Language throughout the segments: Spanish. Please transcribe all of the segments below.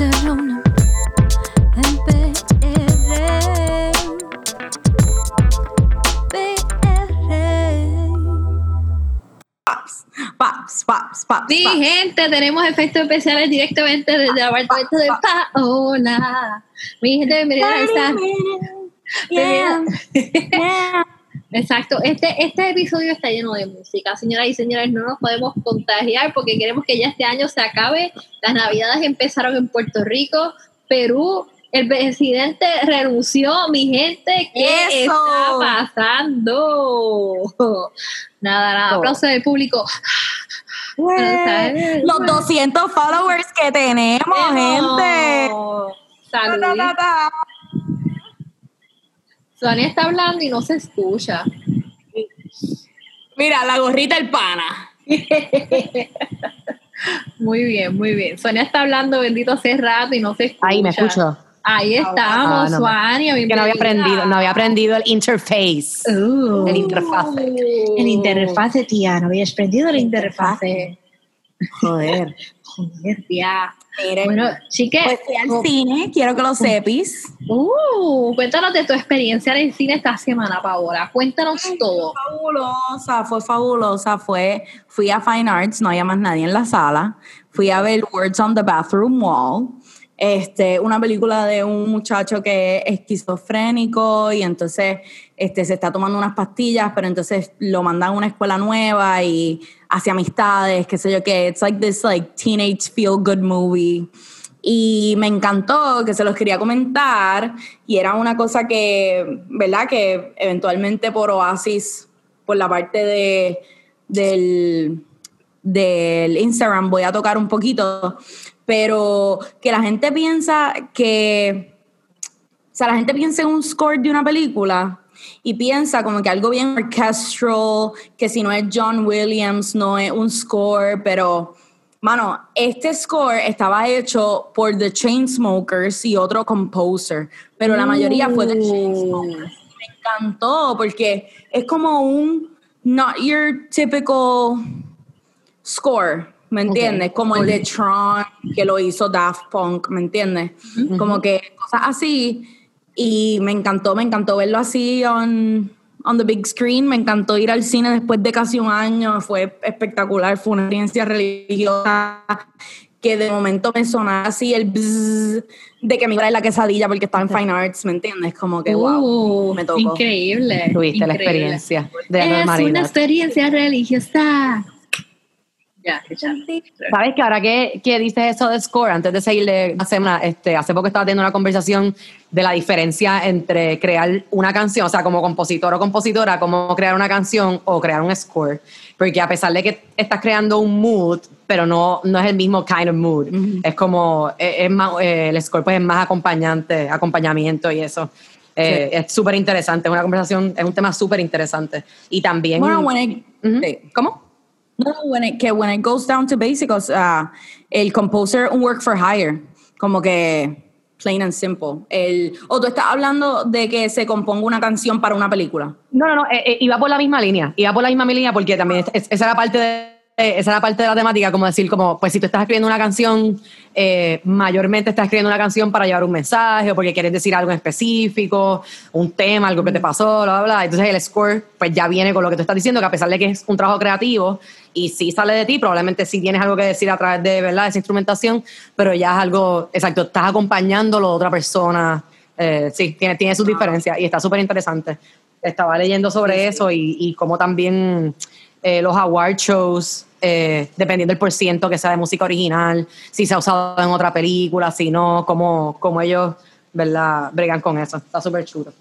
en PR. Paps, paps, paps, paps. Sí, paps. gente, tenemos efectos especiales directamente desde el apartamento de Paola. Mi gente, bienvenida a esta. Yeah, yeah. Exacto, este, este episodio está lleno de música, señoras y señores, no nos podemos contagiar porque queremos que ya este año se acabe. Las navidades empezaron en Puerto Rico, Perú, el presidente renunció, mi gente, ¿qué ¡Eso! está pasando? Nada, nada, aplauso del público. ¿sabes? Los 200 followers que tenemos, gente. Ta, Sonia está hablando y no se escucha. Mira, la gorrita el pana. Muy bien, muy bien. Sonia está hablando, bendito, hace rato y no se escucha. Ahí me escucho. Ahí estamos, Ah, no. Sonia. Que no había aprendido, no había aprendido el interface. Uh. El interfase. El interfase, tía. No habías aprendido el interfase. Joder. Joder. Miren, Bueno, pues fui al cine, quiero que lo sepis. uh, cuéntanos de tu experiencia en el cine esta semana, Paola. Cuéntanos todo. Fabulosa, fue fabulosa. Fue, fui a Fine Arts, no había más nadie en la sala. Fui a ver Words on the Bathroom Wall. Este, una película de un muchacho que es esquizofrénico y entonces este, se está tomando unas pastillas, pero entonces lo mandan a una escuela nueva y hace amistades, qué sé yo qué. It's like this like teenage feel good movie. Y me encantó, que se los quería comentar, y era una cosa que, ¿verdad? Que eventualmente por Oasis, por la parte de, del, del Instagram, voy a tocar un poquito, pero que la gente piensa que, o sea, la gente piensa en un score de una película y piensa como que algo bien orchestral, que si no es John Williams, no es un score, pero... Mano, este score estaba hecho por The Chainsmokers y otro composer, pero la mayoría fue The Chainsmokers. Me encantó porque es como un not your typical score, ¿me entiendes? Como el de Tron, que lo hizo Daft Punk, ¿me entiendes? Como que cosas así. Y me encantó, me encantó verlo así on, on the big screen. Me encantó ir al cine después de casi un año. Fue espectacular, fue una experiencia religiosa que de momento me sonaba así el bzzz de que me iba a la quesadilla porque estaba en Fine Arts, ¿me entiendes? Como que wow, Uh, me tocó. Tuviste Increíble. la increíble. experiencia de Es una experiencia religiosa. Ya. ¿Sabes que ahora que, que dices eso de score, antes de seguirle la semana, este, hace poco estaba teniendo una conversación de la diferencia entre crear una canción, o sea, como compositor o compositora, como crear una canción o crear un score. Porque a pesar de que estás creando un mood, pero no, no es el mismo kind of mood. Es como, es, es más, eh, el score pues es más acompañante, acompañamiento y eso. Eh, Es súper interesante, es una conversación, es un tema súper interesante. Y también... Bueno, sí. ¿Cómo? No, when it, que when it goes down to basics, uh, el composer un work for hire, como que plain and simple. El, o tú estás hablando de que se componga una canción para una película. No, no, no, eh, eh, iba por la misma línea, iba por la misma línea porque también es- es- esa era parte de esa era parte de la temática, como decir, como, pues si tú estás escribiendo una canción, eh, mayormente estás escribiendo una canción para llevar un mensaje o porque quieres decir algo en específico, un tema, algo que te pasó, bla, bla, bla. Entonces el score, pues ya viene con lo que tú estás diciendo, que a pesar de que es un trabajo creativo y sí sale de ti, probablemente sí tienes algo que decir a través de, ¿verdad?, esa instrumentación, pero ya es algo, exacto, estás acompañándolo a otra persona. Eh, sí, tiene, tiene sus diferencias y está súper interesante. Estaba leyendo sobre eso y, y cómo también eh, los award shows, eh, dependiendo del porciento que sea de música original, si se ha usado en otra película, si no, cómo, cómo ellos, ¿verdad?, bregan con eso. Está súper chulo.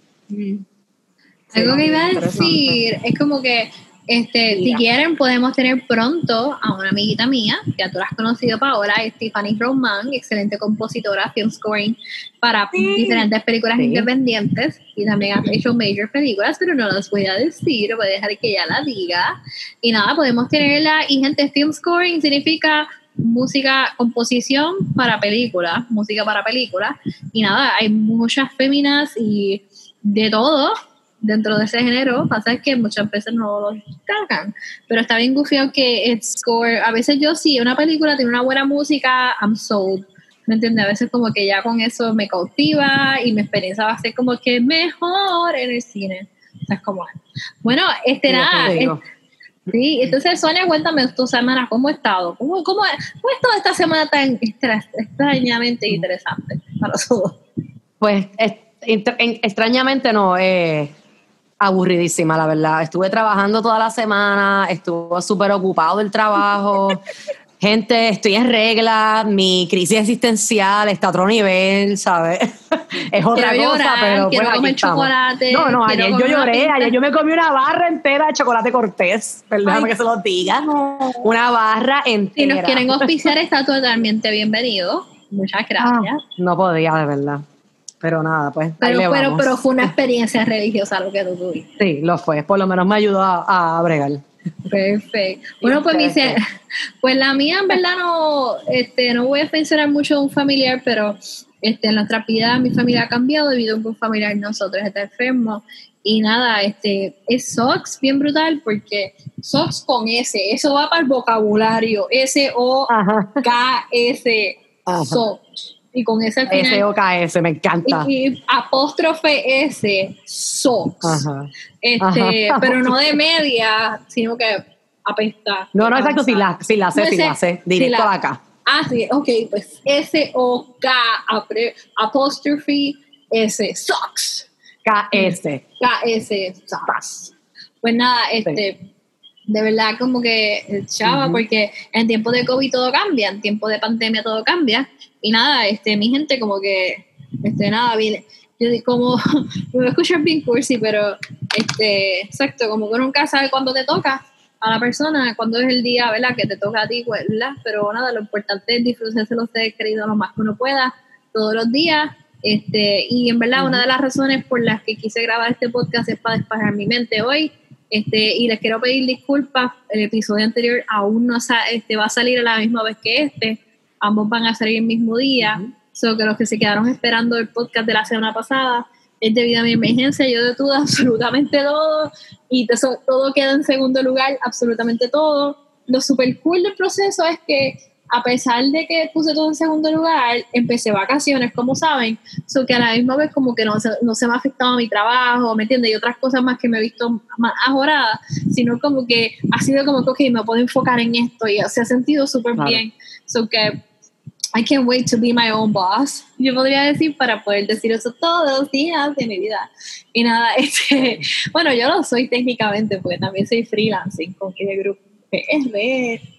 Algo que iba a decir es como que este, si quieren podemos tener pronto a una amiguita mía, que ya tú la has conocido Paola, Stephanie Roman, excelente compositora, film scoring para Sí. diferentes películas Sí. independientes y también ha hecho major películas, pero no las voy a decir, voy a dejar que ella la diga. Y nada, podemos tenerla y gente, film scoring significa música, composición para películas, música para películas. Y nada, hay muchas féminas y de todo dentro de ese género. Pasa que muchas veces no lo destacan. Pero está bien gufiado que el score. A veces yo sí, una película tiene una buena música, I'm sold. ¿Me entiendes? A veces como que ya con eso me cautiva y mi experiencia va a ser como que mejor en el cine. O sea, es como... Bueno, este nada... te digo. es- sí, entonces Sonia, cuéntame tu semana, ¿cómo ha estado? ¿Cómo, cómo, cómo ha estado esta semana tan extra- extrañamente interesante para todos? Pues extrañamente no, eh, aburridísima, la verdad. Estuve trabajando toda la semana, estuve súper ocupado del trabajo. Gente, estoy en regla, mi crisis existencial está a otro nivel, ¿sabes? es otra Quiero cosa, llorar, pero quiero pues comer chocolate, No, no, ayer yo lloré, ayer yo me comí una barra entera de chocolate cortés, perdóname que se los diga. No. Una barra Si entera. nos quieren auspiciar, está totalmente bienvenido. Muchas Ah, gracias. no podía, de verdad. Pero nada, pues. pero, pero, pero fue una experiencia religiosa lo que tú tuviste. Sí, lo fue. Por lo menos me ayudó a, a bregar. Perfecto. Bueno, pues, mi, pues la mía en verdad no, este, no voy a mencionar mucho de un familiar, pero este, en nuestra vida mi familia ha cambiado debido a que un familiar nosotros está enfermo. Y nada, este, es SOX bien brutal porque SOX con S, eso va para el vocabulario. S-O-K-S. SOX. Y con ese al final. S-O-K-S, me encanta. y, y apóstrofe S, SOX. Ajá. Este, Ajá. pero no de media, sino que apesta. No, no, exacto, sin la, sin la C, No sé, la C, directo la- a acá. Ah, sí, ok, pues S-O-K, apóstrofe S, SOX. K-S. K-S, SOX. Pues nada, este, de verdad como que eh, chava, Ujú. porque en tiempo de COVID todo cambia, en tiempo de pandemia todo cambia. Y nada, este, mi gente como que, este, nada, viene. Yo como, me voy a escuchar bien cursi, pero, este, exacto, como que nunca sabe cuándo te toca a la persona, cuándo es el día, ¿verdad? Que te toca a ti, pues, ¿verdad? Pero nada, lo importante es disfrutarse los seres queridos lo más que uno pueda, todos los días. Este, y en verdad, una de las razones por las que quise grabar este podcast es para despejar mi mente hoy. Este, y les quiero pedir disculpas, el episodio anterior aún no este, va a salir a la misma vez que este, ambos van a salir el mismo día, so que los que se quedaron esperando el podcast de la semana pasada es debido a mi emergencia, yo detuve absolutamente todo y todo queda en segundo lugar, absolutamente todo. Lo super cool del proceso es que a pesar de que puse todo en segundo lugar, empecé vacaciones, como saben, so que a la misma vez como que no se, no se me ha afectado mi trabajo, ¿me entiendes? Y otras cosas más que me he visto más ajorada, sino como que ha sido como que, ok, me puedo enfocar en esto y se ha sentido súper Claro. bien. So que I can't wait to be my own boss. Yo podría decir para poder decir eso todos los días de mi vida. Y nada, este, bueno, yo lo soy técnicamente porque también soy freelancing con el grupo PR.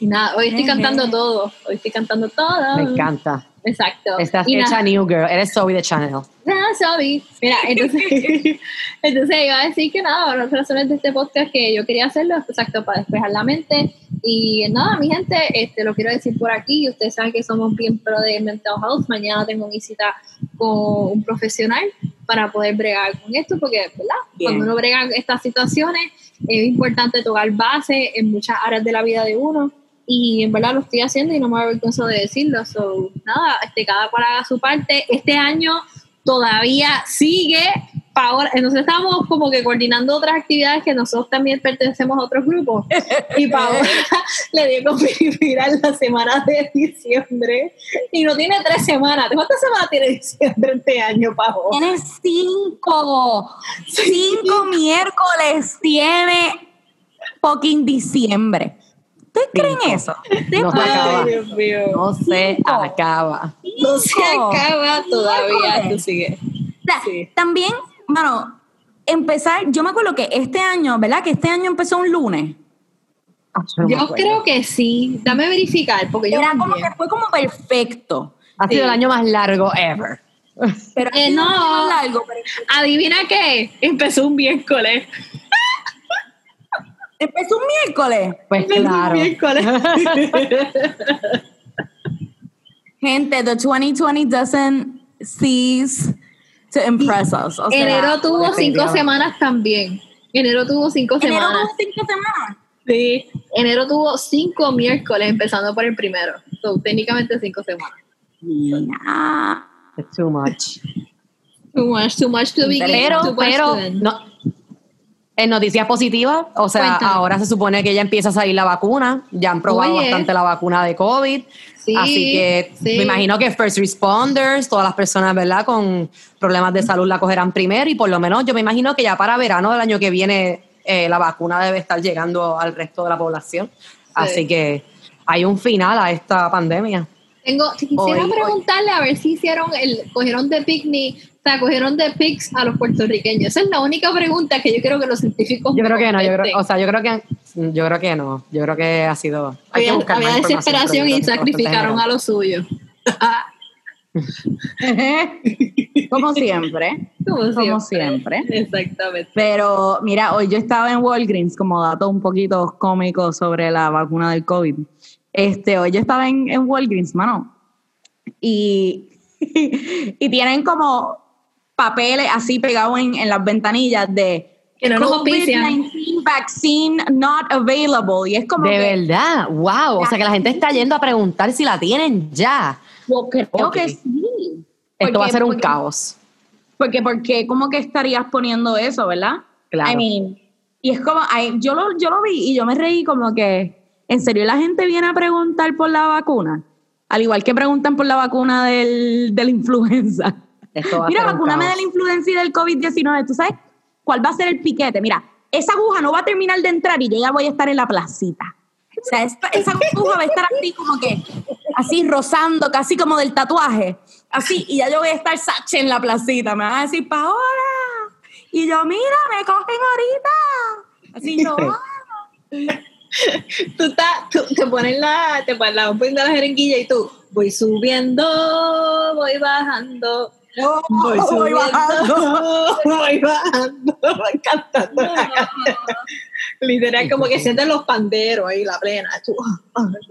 Y nada, hoy estoy cantando todo. Hoy estoy cantando todo. Me encanta. Exacto. Estás Y hecha nada, New Girl. Eres Zoe de Channel. Ah, sorry. Mira, entonces, entonces iba a decir que nada, las razones de este podcast que yo quería hacerlo exacto para despejar la mente. Y nada, mi gente, este, lo quiero decir por aquí. Ustedes saben que somos bien pro de mental health. Mañana tengo una cita con un profesional para poder bregar con esto, porque, ¿verdad? Bien. Cuando uno brega estas situaciones, es importante tocar base en muchas áreas de la vida de uno. Y en verdad lo estoy haciendo y no me avergüenzo de decirlo. So, nada, este, cada cual haga su parte. Este año todavía sigue. Ahora, entonces estamos como que coordinando otras actividades que nosotros también pertenecemos a otros grupos. Y Paola le dio con mirar la semana de diciembre. Y no tiene tres semanas. ¿Cuántas semanas tiene diciembre este año, Paola? Tiene cinco. Cinco miércoles tiene fucking diciembre. ¿Ustedes creen eso? ¿Ustedes No se acaba. Dios mío. No se Cinco. acaba. No se acaba todavía. Tú sigue. O sea, Sí. También, mano, empezar, yo me acuerdo que este año, ¿verdad? Que este año empezó un lunes. me Yo creo que sí. Dame verificar, porque yo Era como que fue como perfecto. Ha sido el año más largo ever. Pero Eh, no. largo, pero Adivina qué, empezó un miércoles. Empezó un miércoles. Pues Empezó un claro. miércoles. Gente, the 2020 doesn't cease to impress us. O sea, Enero tuvo cinco semanas también. Enero tuvo cinco enero semanas. tuvo cinco semanas. Sí. Enero tuvo cinco miércoles, empezando por el primero. So, técnicamente cinco semanas. Mira. It's too much. Too much, too much to begin. Pero, too much pero, to end. no. En noticias positivas, o sea, Cuéntame. ahora se supone que ya empieza a salir la vacuna, ya han probado Oye. bastante la vacuna de COVID, Sí, así que sí. me imagino que first responders, todas las personas, ¿verdad?, con problemas de salud la cogerán primero y por lo menos yo me imagino que ya para verano del año que viene eh, la vacuna debe estar llegando al resto de la población, así que hay un final a esta pandemia. Tengo, quisiera Hoy- hoy- preguntarle a ver si hicieron el, cogieron de picnic, o sea, cogieron de pics a los puertorriqueños. Esa es la única pregunta que yo creo que los científicos Yo creo que no, yo creo, o sea, yo creo que, yo creo que no, yo creo que ha sido. hay había, desesperación y sacrificaron a los suyos. Como siempre. Como Como siempre. Exactamente. Pero mira, hoy yo estaba en Walgreens, como dato un poquito cómico sobre la vacuna del COVID. Este, hoy yo estaba en, en Walgreens, mano. Y, y tienen como papeles así pegados en, en las ventanillas de Que no nos auspician. COVID-19 vaccine not available. Y es como De que, verdad, wow. O sea que la gente está yendo a preguntar si la tienen ya. Well, creo que sí. Esto va a ser un porque- caos. Porque, porque, ¿cómo que estarías poniendo eso, verdad? Claro. I mean, y es como, ay, yo, lo, yo lo vi y yo me reí como que, ¿en serio la gente viene a preguntar por la vacuna? Al igual que preguntan por la vacuna del, de la influenza. Esto va a Mira, vacúname de la influenza y del COVID-19. ¿Tú sabes cuál va a ser el piquete? Mira, esa aguja no va a terminar de entrar y yo ya voy a estar en la placita. O sea, esta- esa aguja va a estar así como que, así rozando, casi como del tatuaje. Así, y ya yo voy a estar sache en la placita. Me van a decir, Paola. Y yo, mira, me cogen ahorita. Así yo. Tú, estás- tú te pones la, te pones la, pones la jeringuilla y tú, voy subiendo, voy bajando, voy voy subiendo, bajando. voy bajando, voy cantando. canción. Literal, como que sienten los panderos ahí, la plena.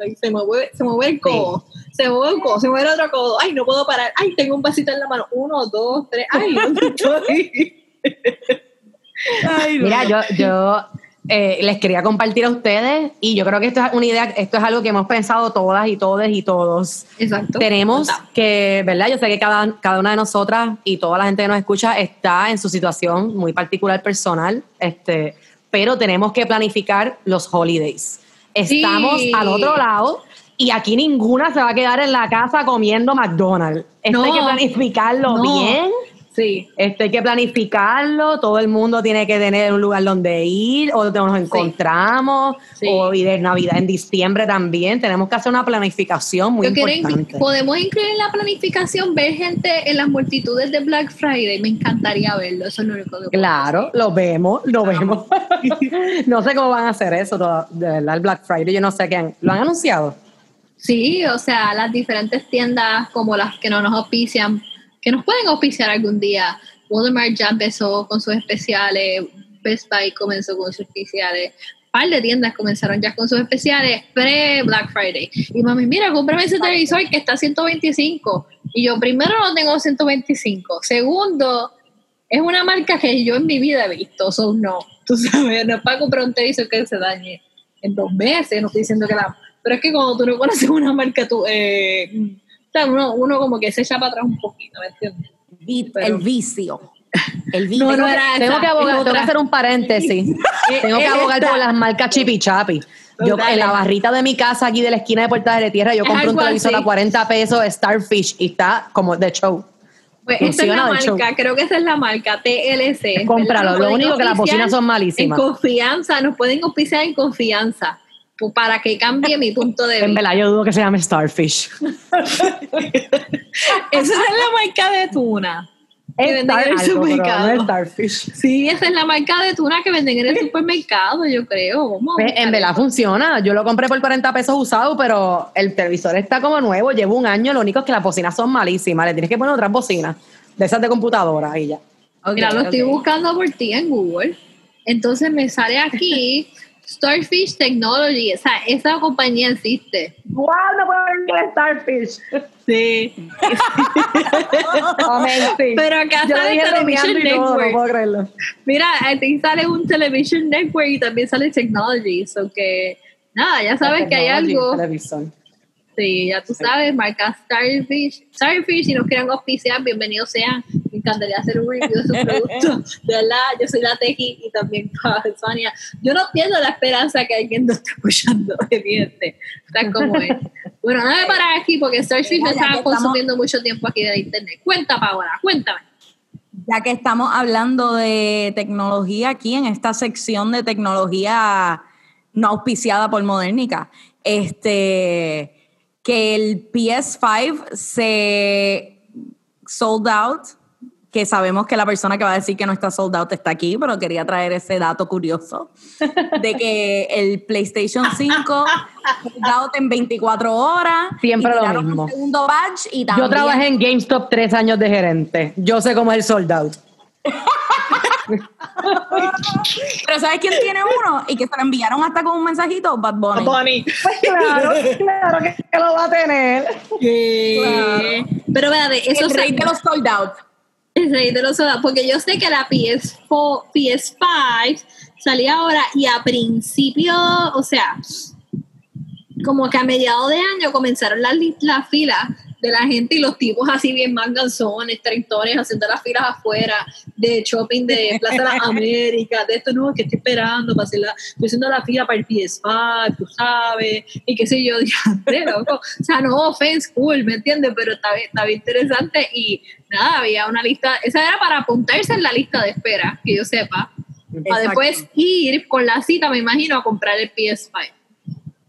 Y se mueve, se mueve el codo, se mueve el codo, se mueve el otro codo. Ay, no puedo parar. Ay, tengo un vasito en la mano. Uno, dos, tres. Ay, ¿dónde estoy? Ay, no. Mira, yo, yo eh, les quería compartir a ustedes y yo creo que esto es una idea, esto es algo que hemos pensado todas y todos y todos. Exacto. Tenemos que, ¿verdad? Yo sé que cada, cada una de nosotras y toda la gente que nos escucha está en su situación muy particular personal, este, pero tenemos que planificar los holidays. Estamos Sí. al otro lado y aquí ninguna se va a quedar en la casa comiendo McDonald's. Esto No. hay que planificarlo No. bien. Sí. Esto hay que planificarlo, todo el mundo tiene que tener un lugar donde ir, o donde nos encontramos, Sí. o y de Navidad en diciembre también. Tenemos que hacer una planificación muy Yo importante. podemos incluir en la planificación ver gente en las multitudes de Black Friday. Me encantaría verlo. Eso es lo único que Claro, lo vemos, lo vemos. no sé cómo van a hacer eso, todo, de verdad, el Black Friday, yo no sé qué han, ¿lo han anunciado? Sí, o sea, las diferentes tiendas como las que no nos auspician, que nos pueden auspiciar algún día. Walmart ya empezó con sus especiales, Best Buy comenzó con sus especiales, par de tiendas comenzaron ya con sus especiales pre-Black Friday. Y mami, mira, cómprame ese televisor que está a 125. Y yo, primero, no tengo 125. Segundo, es una marca que yo en mi vida he visto, so no. Tú sabes, no es para comprar un televisor que se dañe en dos meses, no estoy diciendo que la... Pero es que cuando tú no conoces una marca, tú... Eh, sea, uno, uno como que se echa para atrás un poquito, ¿me entiendes? Pero- el vicio. El vicio. No, no era Tengo esa, que abogar, tengo que hacer un paréntesis. tengo que abogar por las marcas Chipi Chapi. Yo en la barrita de mi casa aquí de la esquina de Puerta de Tierra, yo compré un televisor así. a 40 pesos Starfish y está como de show. Pues esta es la show. marca, creo que esa es la marca, TLC. Cómpralo, lo único que las bocinas son En malísimas. confianza, nos pueden auspiciar en confianza, para que cambie mi punto de En vista. verdad, yo dudo que se llame Starfish. Esa es la marca de tuna. Que venden en el no supermercado. es Starfish. Sí, esa es la marca de tuna que venden en el supermercado, yo creo. Vamos Pues, en verdad funciona. Yo lo compré por 40 pesos usado, pero el televisor está como nuevo, llevo un año. Lo único es que las bocinas son malísimas. Le tienes que poner otras bocinas de esas de computadora y ya. Ok, Mira, lo estoy buscando por ti en Google. Entonces me sale aquí Starfish Technology. O sea, esa compañía existe. ¡Wow! No puedo ver que es Starfish. Sí. Amazing. Pero acá Yo sale Television no Network. puedo creerlo. Mira, aquí sale un Television Network y también sale Technology. So que, nada, ya sabes que hay algo. Sí, ya tú sabes, marca Starfish. Starfish, si nos quieren auspiciar, bienvenidos sean. Encantaría hacer un review de su producto. De verdad, yo soy la tequi y también Sonia. Yo no pierdo la esperanza que alguien nos esté escuchando, evidente. Está como es. Bueno, no me parar aquí porque Starfish me estaba estamos- consumiendo mucho tiempo aquí de internet. Cuenta, Paola, cuéntame. Ya que estamos hablando de tecnología aquí en esta sección de tecnología no auspiciada por Modernica, este, que el PS5 se sold out, que sabemos que la persona que va a decir que no está sold out está aquí, pero quería traer ese dato curioso de que el PlayStation 5 sold out en 24 horas. Siempre y lo mismo. Un segundo batch y también Yo trabajé en GameStop tres años de gerente. Yo sé cómo es el sold out. Pero ¿sabes quién tiene uno? Y que se lo enviaron hasta con un mensajito, Bad Bunny. Pues claro, claro que, lo va a tener. Claro. Pero espérate, eso el rey de los sold out. El rey de los soda, porque yo sé que la PS4, PS5 salía ahora y a principio, o sea, como que a mediados de año comenzaron las las filas de la gente y los tipos así bien manganzones, treintones, haciendo las filas afuera de shopping de Plaza de las Américas, de esto no, que estoy esperando para hacer la, estoy haciendo la fila para el PS5, tú sabes, y qué sé yo, loco. O sea, no offense, cool, ¿me entiendes? Pero está bien, está bien interesante y nada, había una lista, esa era para apuntarse en la lista de espera, que yo sepa, para después ir con la cita, me imagino, a comprar el PS5.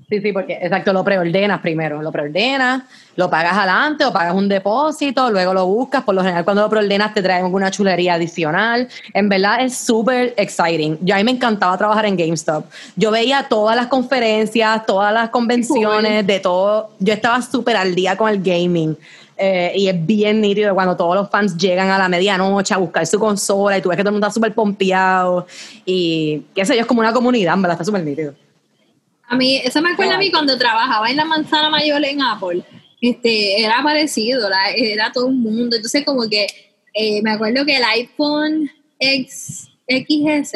Sí, sí, porque exacto, lo preordenas primero, lo preordenas, lo pagas adelante o pagas un depósito, luego lo buscas, por lo general cuando lo preordenas te traen alguna chulería adicional. En verdad es súper exciting. Yo a mí me encantaba trabajar en GameStop. Yo veía todas las conferencias, todas las convenciones, de todo. Yo estaba súper al día con el gaming. Eh, y es bien nítido cuando todos los fans llegan a la medianoche a buscar su consola y tú ves que todo el mundo está súper pompeado y qué sé yo, es como una comunidad, en verdad, está súper nítido. A mí, eso me acuerda a mí cuando trabajaba en la manzana mayor en Apple. Este, era parecido, la- era todo un mundo. Entonces, como que eh, me acuerdo que el iPhone X, XS,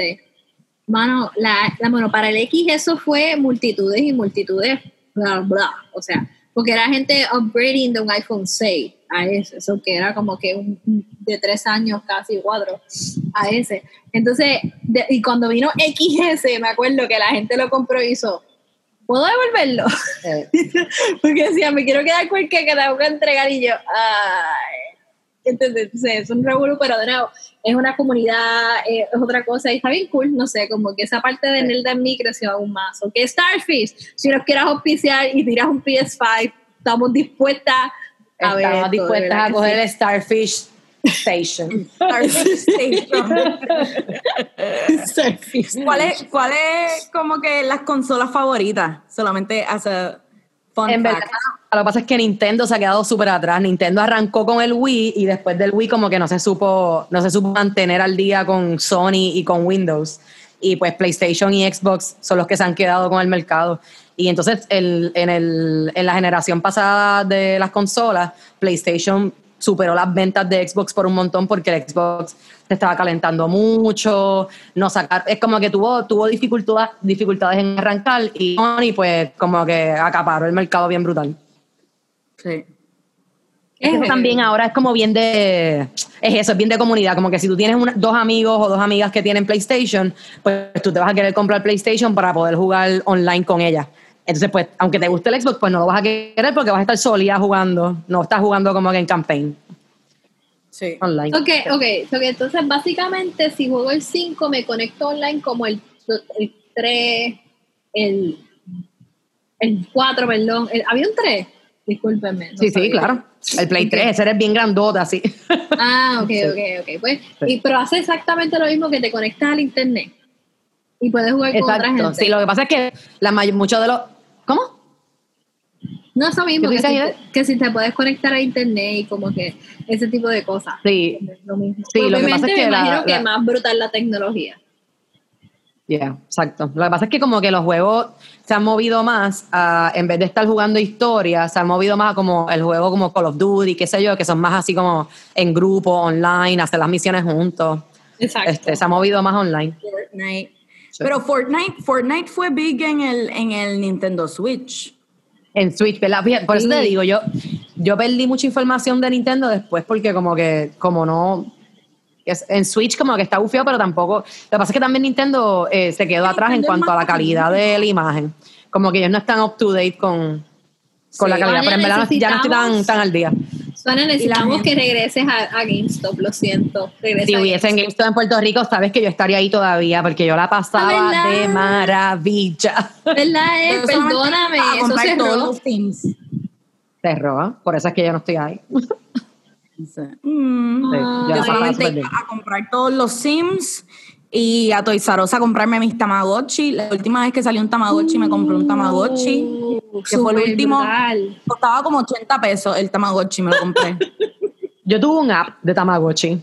mano, la, la, bueno, para el X eso fue multitudes y multitudes, bla, bla. O sea, porque era gente upgrading de un iPhone 6 a ese, eso que era como que un, de tres años, casi cuatro, a ese. Entonces, de- y cuando vino XS, me acuerdo que la gente lo compró y hizo, ¿puedo devolverlo? Eh, Porque decía, me quiero quedar con el que que tengo que entregar y yo, ay. Entonces, es un revuelo, pero de nuevo, es una comunidad, eh, es otra cosa y está bien cool, no sé, como que esa parte de Nerd en mí creció aún más. O que Starfish, si nos quieras auspiciar y tiras un PS5, estamos dispuestas a ver. Estamos de dispuestas a coger sí. el Starfish Station. Station. ¿Cuál es, ¿Cuál es como que las consolas favoritas? Solamente hace fun en verdad, fact. lo que pasa es que Nintendo se ha quedado súper atrás. Nintendo arrancó con el Wii y después del Wii como que no se supo, no se supo mantener al día con Sony y con Windows. Y pues PlayStation y Xbox son los que se han quedado con el mercado. Y entonces el, en, el, en la generación pasada de las consolas, PlayStation superó las ventas de Xbox por un montón porque el Xbox se estaba calentando mucho, no sacar, es como que tuvo, tuvo dificultades, dificultades en arrancar y Sony pues como que acaparó el mercado bien brutal. Sí. Es que también ahora es como bien de, es eso, es bien de comunidad, como que si tú tienes una- dos amigos o dos amigas que tienen PlayStation, pues tú te vas a querer comprar PlayStation para poder jugar online con ellas. Entonces, pues, aunque te guste el Xbox, pues no lo vas a querer porque vas a estar solía jugando, no estás jugando como que en campaign Sí. online. Ok, ok, ok, entonces básicamente si juego el 5 me conecto online como el, el 3, el, el 4, perdón. el- ¿Había un 3? Discúlpenme. no Sí, sí, claro. El Play Ok. 3, ese eres bien grandota, así. Ah, ok, ok, ok. Pues, y, pero hace exactamente lo mismo que te conectas al internet y puedes jugar con otra Exacto. gente. Sí, lo que pasa es que la may- muchos de los... ¿Cómo? No es lo mismo ¿Qué que si, te, que si te puedes conectar a internet y como que ese tipo de cosas. Sí, lo mismo. Sí, lo que pasa es que me la- imagino que la- más brutal la tecnología. Yeah, exacto. Lo que pasa es que como que los juegos se han movido más, a- en vez de estar jugando historia, se han movido más a como el juego como Call of Duty, qué sé yo, que son más así como en grupo, online, hacer las misiones juntos. Exacto. Este, se ha movido más online. Fortnite. Pero Fortnite, Fortnite fue big en el, en el Nintendo Switch. En Switch, ¿verdad? Por eso te digo, yo, yo perdí mucha información de Nintendo después porque como que, como no, en Switch como que está bufeo, pero tampoco. Lo que pasa es que también Nintendo eh, se quedó atrás en Nintendo cuanto a la calidad de la imagen. Como que ellos no están up to date con, con la calidad, pero en verdad ya no estoy tan al día. Suena, necesitamos que regreses a, a GameStop, lo siento. Regresa Si hubiese en GameStop en Puerto Rico, sabes que yo estaría ahí todavía, porque yo la pasaba ¿verdad? de maravilla. ¿Verdad? Eh? Solamente Perdóname, eso comprar todos cerró. los Sims. Cerró, por eso es que yo no estoy ahí. Mm. Sí, Ah. yo Yo solamente iba a comprar todos los Sims y a Toys R Us a comprarme mis Tamagotchi. La última vez que salió un Tamagotchi me compré un Tamagotchi. Uh, que fue el último. brutal. Costaba como 80 pesos el Tamagotchi, me lo compré. Yo tuve un app de Tamagotchi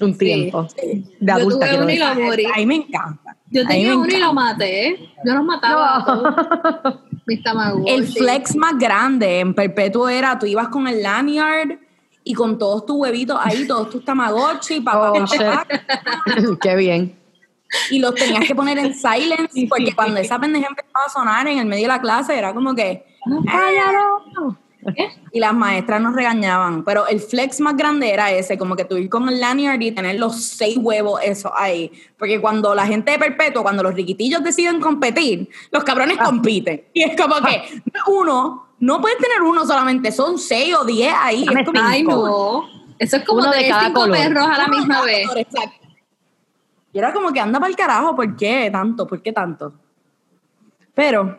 un tiempo. De Yo adulta, tuve quiero uno y lo morí. A mí me encanta. Yo A tenía uno y lo maté. Yo los mataba. a todos. Mis tamagotchi. El flex más grande en Perpetuo era, tú ibas con el lanyard y con todos tus huevitos ahí, todos tus Tamagotchi, papá, Oh, papá, Qué bien. y los tenías que poner en silence, porque cuando esa pendeja empezaba a sonar en el medio de la clase, era como que, ¡cállalo! Y las maestras nos regañaban, pero el flex más grande era ese, como que tú ir con el lanyard y tener los seis huevos eso ahí, porque cuando la gente de perpetuo, cuando los riquitillos deciden competir, los cabrones compiten, y es como que uno, no pueden tener uno solamente, son seis o diez ahí, Dame es como Ay, no. Eso es como Uno de cada cinco color. perros a la Uno misma vez. color, exacto. Y era como que anda para el carajo, ¿por qué tanto? ¿Por qué tanto? Pero,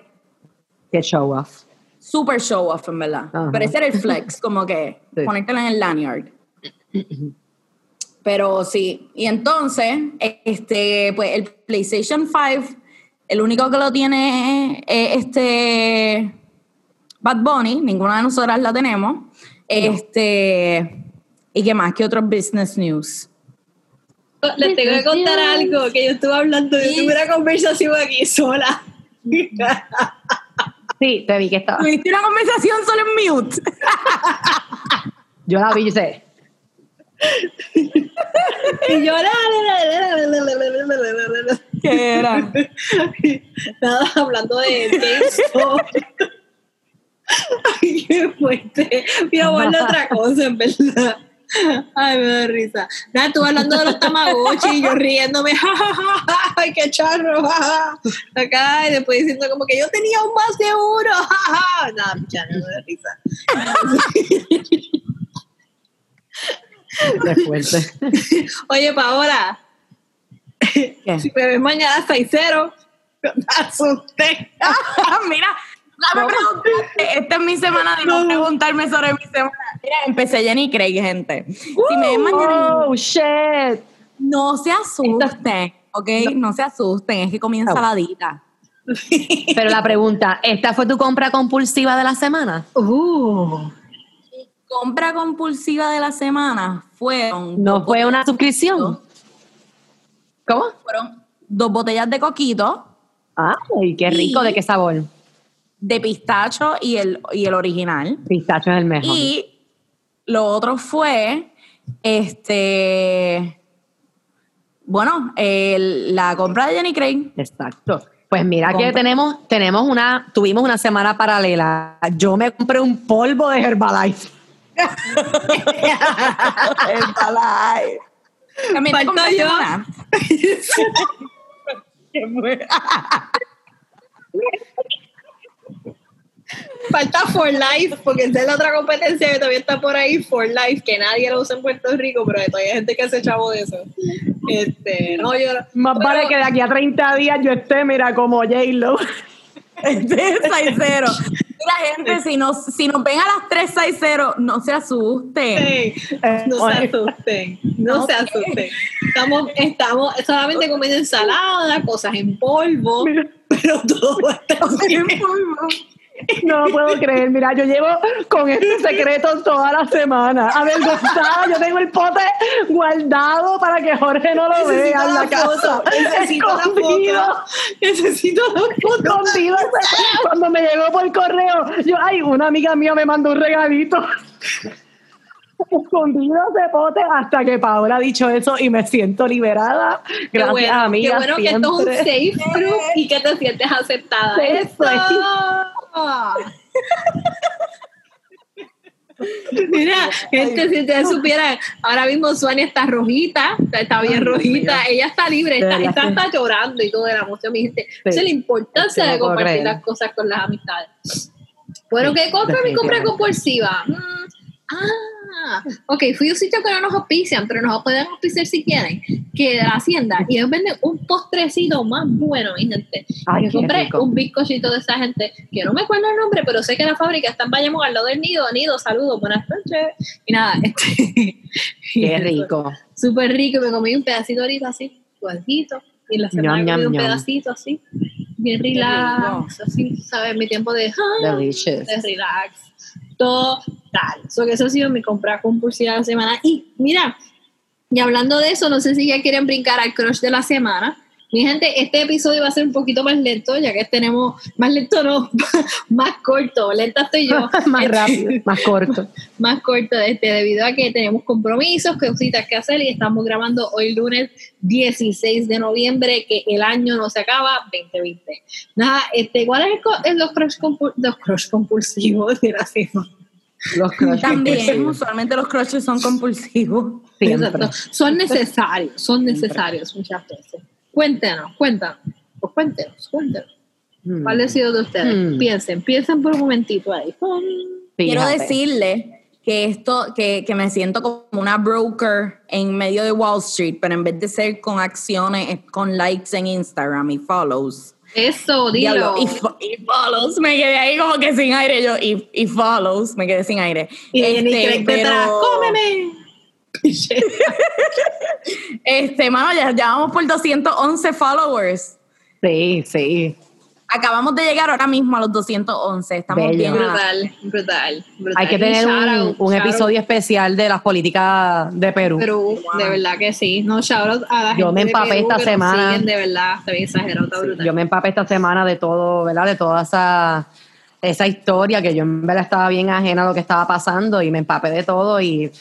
Qué show off. super show off, en verdad. Ajá. Pero ese era el flex, como que Sí. ponértelo en el lanyard. Pero sí, y entonces, este, pues el PlayStation 5, el único que lo tiene es este Bad Bunny, ninguna de nosotras la tenemos. No. Este, ¿y qué más? ¿Qué otros business news? Les tengo que contar algo que yo estuve hablando, yo tuve una conversación aquí sola. Sí, te vi que estaba. Tuviste una conversación solo en mute. Yo la vi, yo sé. y yo ¿Qué era? Nada, hablando de GameStop. Ay, qué fuerte. Voy a hablar de otra cosa, en verdad. Ay, me da risa. Nada, estuve hablando de los tamagotchi y yo riéndome. Ay, qué charro. Acá, y después diciendo como que yo tenía un más de uno. Nada, no me da risa. Qué fuerte. Oye, Paola, ¿Qué? si me ves mañana 6-0, no te asustes. Mira, Esta es mi semana de no preguntarme sobre mi semana. Mira, empecé Jenny Craig, gente. Si me ven mañana, Oh, shit. no se asusten, ¿ok? No se asusten, es que comienza No. la dita. Pero la pregunta, ¿esta fue tu compra compulsiva de la semana? Uh, Compra compulsiva de la semana fueron. ¿No fue una suscripción? ¿Cómo? Fueron dos botellas de coquito, Ay, qué rico. Y- ¿De qué sabor? De pistacho y el, y el original. Pistacho es el mejor. Y lo otro fue, este, bueno, el- la compra de Jenny Craig. Exacto. Pues mira que tenemos, tenemos una, tuvimos una semana paralela. Yo me compré un polvo de Herbalife. Herbalife. También te Falta compraste yo. una. falta For Life, porque esa es la otra competencia que todavía está por ahí, For Life, que nadie lo usa en Puerto Rico, pero todavía hay gente que hace chavo de eso. Este, no, yo. Más pero- vale que de aquí a 30 días yo esté, mira, como J-Lo. Este es 6-0. Mira, gente, si nos, si nos ven a las 3-6-0, no se asusten. No se asusten, no se asusten. Estamos, estamos solamente comiendo ensalada, cosas en polvo, pero todo está bien. No lo puedo creer, mira, yo llevo con este secreto toda la semana. Avergonzada, yo tengo el pote guardado para que Jorge no lo Necesito vea en la la casa. necesito la Escondido. foto, necesito la foto. escondido. Cuando me llegó por correo, yo, ay, una amiga mía me mandó un regalito. Escondido ese pote hasta que Paola ha dicho eso y me siento liberada. Qué Gracias, bueno, amiga. Qué bueno que esto es un safe group y que te sientes aceptada. Eso ¡Eso! Mira, gente, si ustedes supieran, ahora mismo Suania está rojita, está, está bien Ay, rojita, ella está libre, está, está, llorando y todo de la emoción, mi gente. Sí. Esa es la importancia Es que no de compartir las cosas con las amistades. Bueno, Sí, ¿qué compra mi compra compulsiva? Mm, ah, ok, fui a un sitio que no nos auspician, pero nos pueden auspiciar si quieren, que de la hacienda, y ellos venden un postrecito más bueno, mi gente. Ay, Yo compré rico. un bizcochito de esa gente, que no me acuerdo el nombre, pero sé que la fábrica está en Bayamón, al lado del nido. Nido, saludos, buenas noches. Y nada, este. Qué rico. Súper rico, me comí un pedacito ahorita así, suavecito. Y en la semana Ñam, me comí ñam, un ñam. pedacito así, bien relax, así, ¿sabes? Mi tiempo de, ah, de relax. Total. So que eso ha sido mi compra compulsiva de la semana. Y mira, y hablando de eso, no sé si ya quieren brincar al crush de la semana. Mi gente, este episodio va a ser un poquito más lento, ya que tenemos, más lento no, más corto, lenta estoy yo. más rápido, más corto. más corto este, debido a que tenemos compromisos, cositas que hacer y estamos grabando hoy lunes 16 de noviembre, que el año no se acaba, 2020. Nada, este, ¿cuál es el co- es los, crush los crush compulsivos de la semana? Los crush También, compulsivos. usualmente los crushes son compulsivos. Siempre. Exacto. Son necesarios, son necesarios muchas veces. Cuéntenos, cuéntanos, pues cuéntenos, cuéntenos. Mm. ¿Cuál ha sido de ustedes? Hmm. Piensen, piensen por un momentito ahí. Quiero decirle que esto, que, que me siento como una broker en medio de Wall Street, pero en vez de ser con acciones, es con likes en Instagram y follows. Eso, dilo. Y, y follows, me quedé ahí como que sin aire yo, y, y follows, me quedé sin aire. Y Este, Craig detrás, Este, mano, ya, ya vamos por 211 followers. Sí, sí. Acabamos de llegar ahora mismo a los 211. Estamos Bello. bien. Brutal, brutal, brutal. Hay que tener un, out, un shout out episodio especial de las políticas de Perú. Perú, de verdad que sí. No, shout out a la Yo gente me de empapé Perú esta semana. siguen, de verdad, está bien exagerado, está brutal. Yo me empapé esta semana de todo, ¿verdad? De toda esa, esa historia que yo en verdad estaba bien ajena a lo que estaba pasando y me empapé de todo y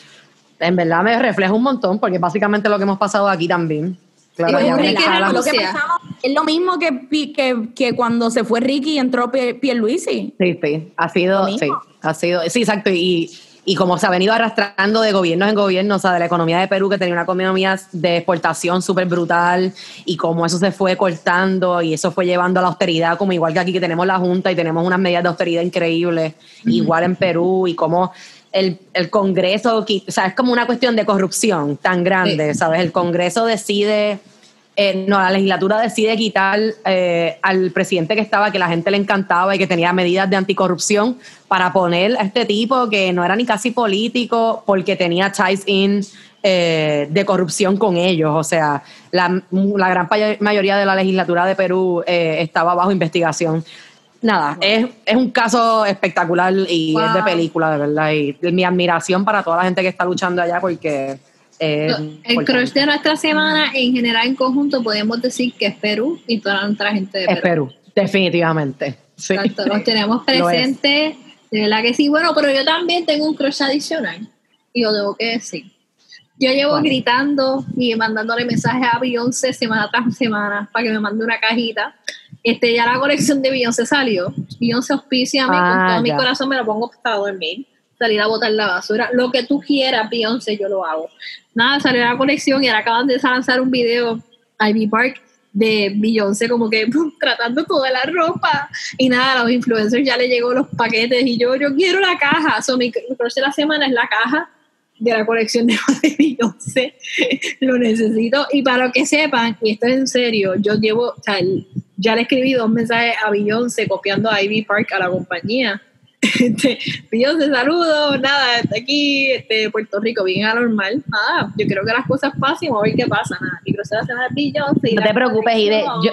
en verdad me refleja un montón porque básicamente lo que hemos pasado aquí también. Claro, Es ya Ricky escala- lo que Rusia. pasamos es lo mismo que, que, que cuando se fue Ricky y entró Pie- Pierluisi. Sí, sí, ha sido, sí, ha sido, sí, exacto, y, y como se ha venido arrastrando de gobiernos en gobierno, o sea, de la economía de Perú, que tenía una economía de exportación súper brutal, y como eso se fue cortando, y eso fue llevando a la austeridad, como igual que aquí que tenemos la Junta y tenemos unas medidas de austeridad increíbles, igual en Perú, y como el, el Congreso, o sea, es como una cuestión de corrupción tan grande, ¿sabes? El Congreso decide eh, no, la legislatura decide quitar eh, al presidente que estaba, que la gente le encantaba y que tenía medidas de anticorrupción, para poner a este tipo que no era ni casi político porque tenía ties in eh, de corrupción con ellos. O sea, la, la gran mayoría de la legislatura de Perú eh, estaba bajo investigación. Nada, es, es un caso espectacular y es de película, de verdad. Y mi admiración para toda la gente que está luchando allá porque... eh, El crush de nuestra semana, en general, en conjunto, podemos decir que es Perú y toda nuestra gente de Es Perú. Perú, definitivamente. Sí. Exacto, los tenemos presentes, de verdad que sí. Bueno, pero yo también tengo un crush adicional, y lo debo que decir. Yo llevo gritando y mandándole mensajes a Beyoncé semana tras semana para que me mande una cajita. Este, ya la colección de Beyoncé salió. Beyoncé auspicia con Ah, todo mi corazón, me lo pongo para dormir. Salir a botar la basura. Lo que tú quieras, Beyoncé, yo lo hago. Nada, salió la colección y ahora acaban de lanzar un video, Ivy Park, de Beyoncé como que tratando toda la ropa y nada, a los influencers ya le llegó los paquetes y yo, yo quiero la caja. So, mi mi de la semana es la caja de la colección de de Beyoncé. Lo necesito. Y para que sepan, y esto es en serio, yo llevo, o sea, el- ya le escribí dos mensajes a Beyoncé copiando a Ivy Park a la compañía. Este, Beyoncé, saludos, nada, está aquí, este, Puerto Rico, bien anormal. Nada, yo creo que las cosas vamos a ver qué pasa. Nada, mi la semana es Beyoncé. No te preocupes, Ide. Yo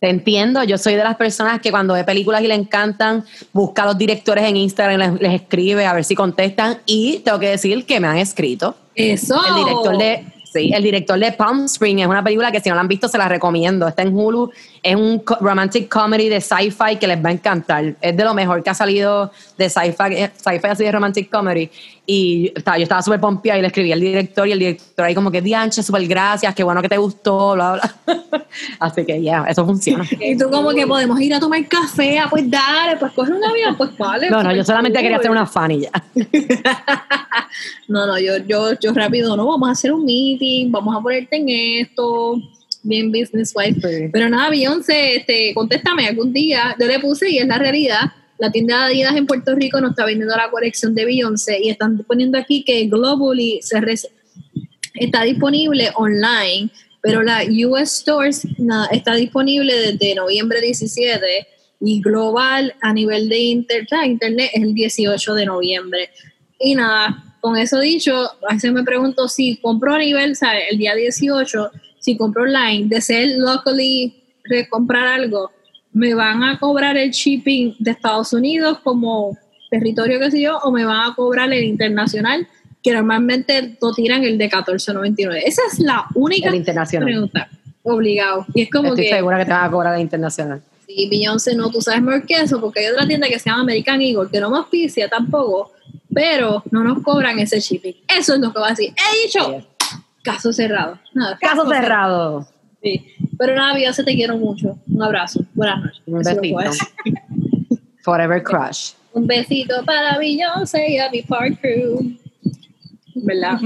te entiendo. Yo soy de las personas que cuando ve películas y le encantan, busca a los directores en Instagram, les, les escribe a ver si contestan. Y tengo que decir que me han escrito. Eso. El director de Sí, el director de Palm Spring es una película que si no la han visto se la recomiendo. Está en Hulu, es un romantic comedy de sci-fi que les va a encantar. Es de lo mejor que ha salido de sci-fi, eh, sci-fi así de romantic comedy. Y estaba- yo estaba súper pompeada y le escribí al director y el director ahí como que, Dianche, súper gracias, qué bueno que te gustó, bla, bla. así que ya, eso funciona. Y tú como que podemos ir a tomar café, ah, pues dale, pues coge un avión, pues vale. No, no, pues, yo solamente quería hacer cool. una fan y ya. No, no, yo, yo, yo rápido, no, vamos a hacer un meeting, vamos a ponerte en esto, bien business wise. Sí. Pero nada, Beyoncé, este, contéstame algún día, yo le puse y es la realidad, la tienda de Adidas en Puerto Rico no está vendiendo la colección de Beyoncé y están poniendo aquí que Globally se está disponible online, pero la US Stores está disponible desde noviembre 17 y global a nivel de inter- ah, internet es el 18 de noviembre. Y nada, con eso dicho, a veces me pregunto si compro a nivel, ¿sabes? El día 18, si compro online, de ser locally, de comprar algo, me van a cobrar el shipping de Estados Unidos como territorio que sé yo, o me van a cobrar el internacional, que normalmente lo tiran el de 14.99. Esa es la única El internacional. pregunta. Obligado. Y es como Estoy que, segura que te van a cobrar el internacional. sí, Beyoncé no, tú sabes mejor que eso, porque hay otra tienda que se llama American Eagle, que no me auspicia tampoco, pero no nos cobran ese shipping. Eso es lo que va a decir. He dicho, caso cerrado. Nada, Caso cerrado. Sí. Pero nada, Beyoncé, te quiero mucho. Un abrazo. Buenas noches. Un besito. Forever Crush. Un besito para Beyoncé y a mi park crew. ¿Verdad?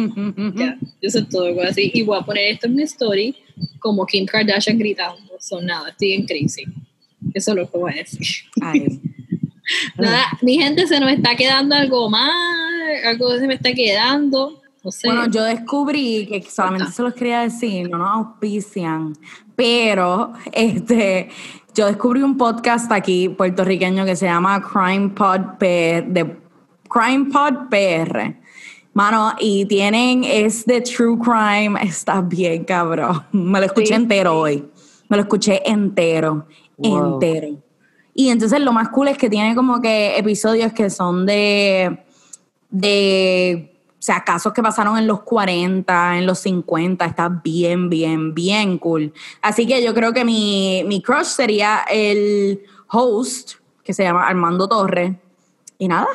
Ya, eso es todo lo que voy a decir. Y voy a poner esto en mi story como Kim Kardashian gritando. Son nada, estoy en crisis. Eso es lo que voy a decir. Ay. Nada, mi gente se nos está quedando algo más, algo se me está quedando. No sé. Bueno, yo descubrí que solamente se los quería decir, no nos auspician, pero este, yo descubrí un podcast aquí puertorriqueño que se llama Crime Pod P- de Crime Pod PR. Mano, y tienen, es de True Crime, está bien cabrón. Me lo escuché Sí. entero hoy. Me lo escuché entero, Wow. entero. Y entonces lo más cool es que tiene como que episodios que son de de, o sea, casos que pasaron en los 40, en los 50, está bien, bien, bien cool. Así que yo creo que mi, mi crush sería el host, que se llama Armando Torres. Y nada,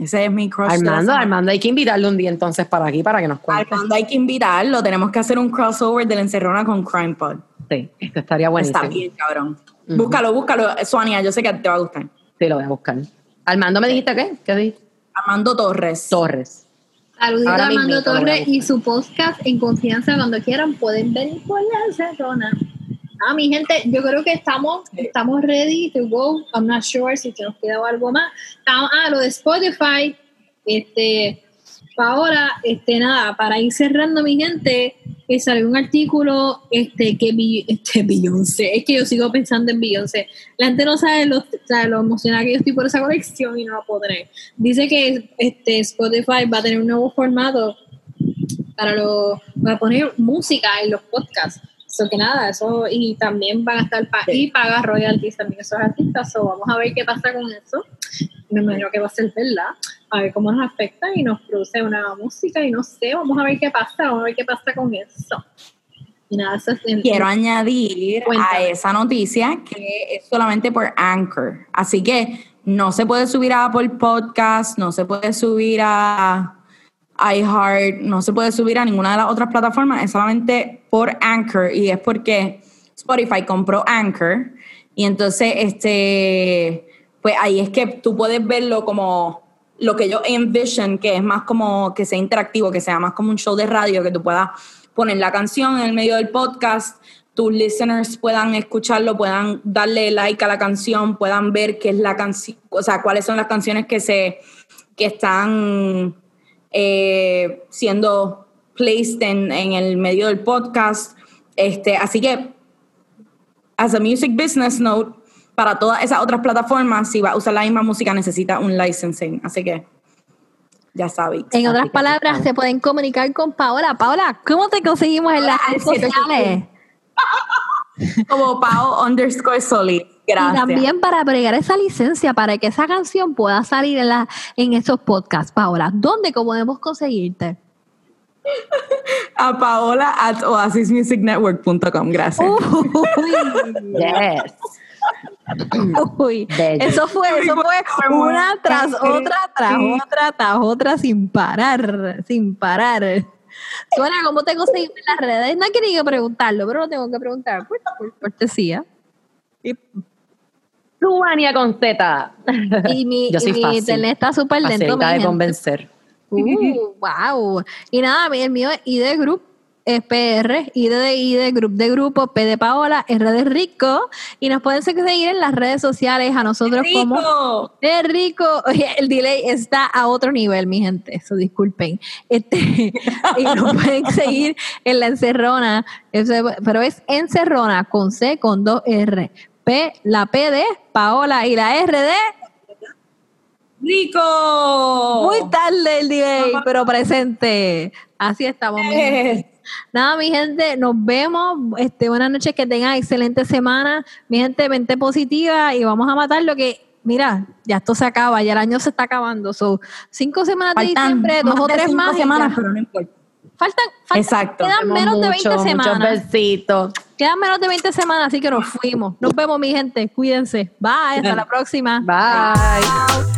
ese es mi crush. Armando. Armando, hay que invitarlo un día entonces para aquí para que nos cuente. Armando hay que invitarlo, tenemos que hacer un crossover de la encerrona con Crime Pod. Sí, esto estaría buenísimo. Está bien, cabrón. Búscalo, búscalo, Sonia, yo sé que te va a gustar. Sí, lo voy a buscar. Armando, ¿me dijiste qué? ¿Qué dijiste? Armando Torres. Torres. Saludito a Armando Torres y su podcast en confianza cuando quieran pueden venir por la cerrona. Ah, mi gente, yo creo que estamos, estamos ready to go. I'm not sure si nos queda algo más. Estamos- ah, lo de Spotify. Este, ahora, este, nada, para ir cerrando, mi gente, que salió un artículo este, que este, Beyoncé, es que yo sigo pensando en Beyoncé. La gente no sabe lo, sabe lo emocionada que yo estoy por esa colección y no la tener. Dice que este, Spotify va a tener un nuevo formato para, lo, para poner música en los podcasts. Eso que nada, eso, y también van a estar pa y paga royalties también esos artistas. So, vamos a ver qué pasa con eso. Me imagino que va a ser verdad. A ver cómo nos afecta y nos produce una música y no sé, vamos a ver qué pasa, vamos a ver qué pasa con eso. Y nada, eso es el- Quiero añadir a esa noticia que es solamente por Anchor. Así que no se puede subir a Apple Podcast, no se puede subir a iHeart, no se puede subir a ninguna de las otras plataformas, es solamente por Anchor y es porque Spotify compró Anchor y entonces este pues ahí es que tú puedes verlo como lo que yo envision, que es más como que sea interactivo, que sea más como un show de radio, que tú puedas poner la canción en el medio del podcast, tus listeners puedan escucharlo, puedan darle like a la canción, puedan ver qué es la canción, o sea, cuáles son las canciones que se que están eh, siendo placed en, en el medio del podcast. Este, así que, as a music business note, para todas esas otras plataformas, si va a usar la misma música, necesita un licensing. Así que, ya sabéis. En otras palabras, se pueden comunicar con Paola. Paola, ¿cómo te conseguimos en las Paola, redes sociales? Como Pau underscore Solid. Y Gracias. también para bregar esa licencia para que esa canción pueda salir en, la, en esos podcasts. Paola, ¿dónde podemos conseguirte? A Paola at oasismusicnetwork.com. Gracias. Uy, Yes. uy. Eso fue, eso fue una tras otra, tras otra, tras otra, sin parar, sin parar. Suena, ¿cómo te conseguimos en las redes? No quería preguntarlo, pero lo tengo que preguntar por, por cortesía. Y, Rubania con Z. y mi, Yo y soy mi fácil. internet está súper lento. de gente. convencer. Uh, wow. Y nada, el mío es ID Group, PR, ID de ID, Group de Grupo, P de Paola, R de Rico. Y nos pueden seguir en las redes sociales a nosotros como Rico. Es rico. Oye, el delay está a otro nivel, mi gente. Eso disculpen. Este, y nos pueden seguir en la encerrona. Pero es encerrona con C, con dos R. P, la P de Paola y la R de Rico. muy tarde el delay, pero presente. Así estamos, mi gente. Eh, Nada, mi gente, nos vemos. Este, buenas noches, que tengan excelente semana. Mi gente, mente positiva y vamos a matar lo que. Mira, ya esto se acaba, ya el año se está acabando. So, cinco semanas de Faltan diciembre, dos o de tres cinco más. semanas, ya. pero no importa. Faltan, faltan Exacto. quedan menos de 20 Mucho, semanas. Besitos. Quedan menos de 20 semanas, así que nos fuimos. Nos vemos, mi gente. Cuídense. Bye, hasta la próxima. Bye.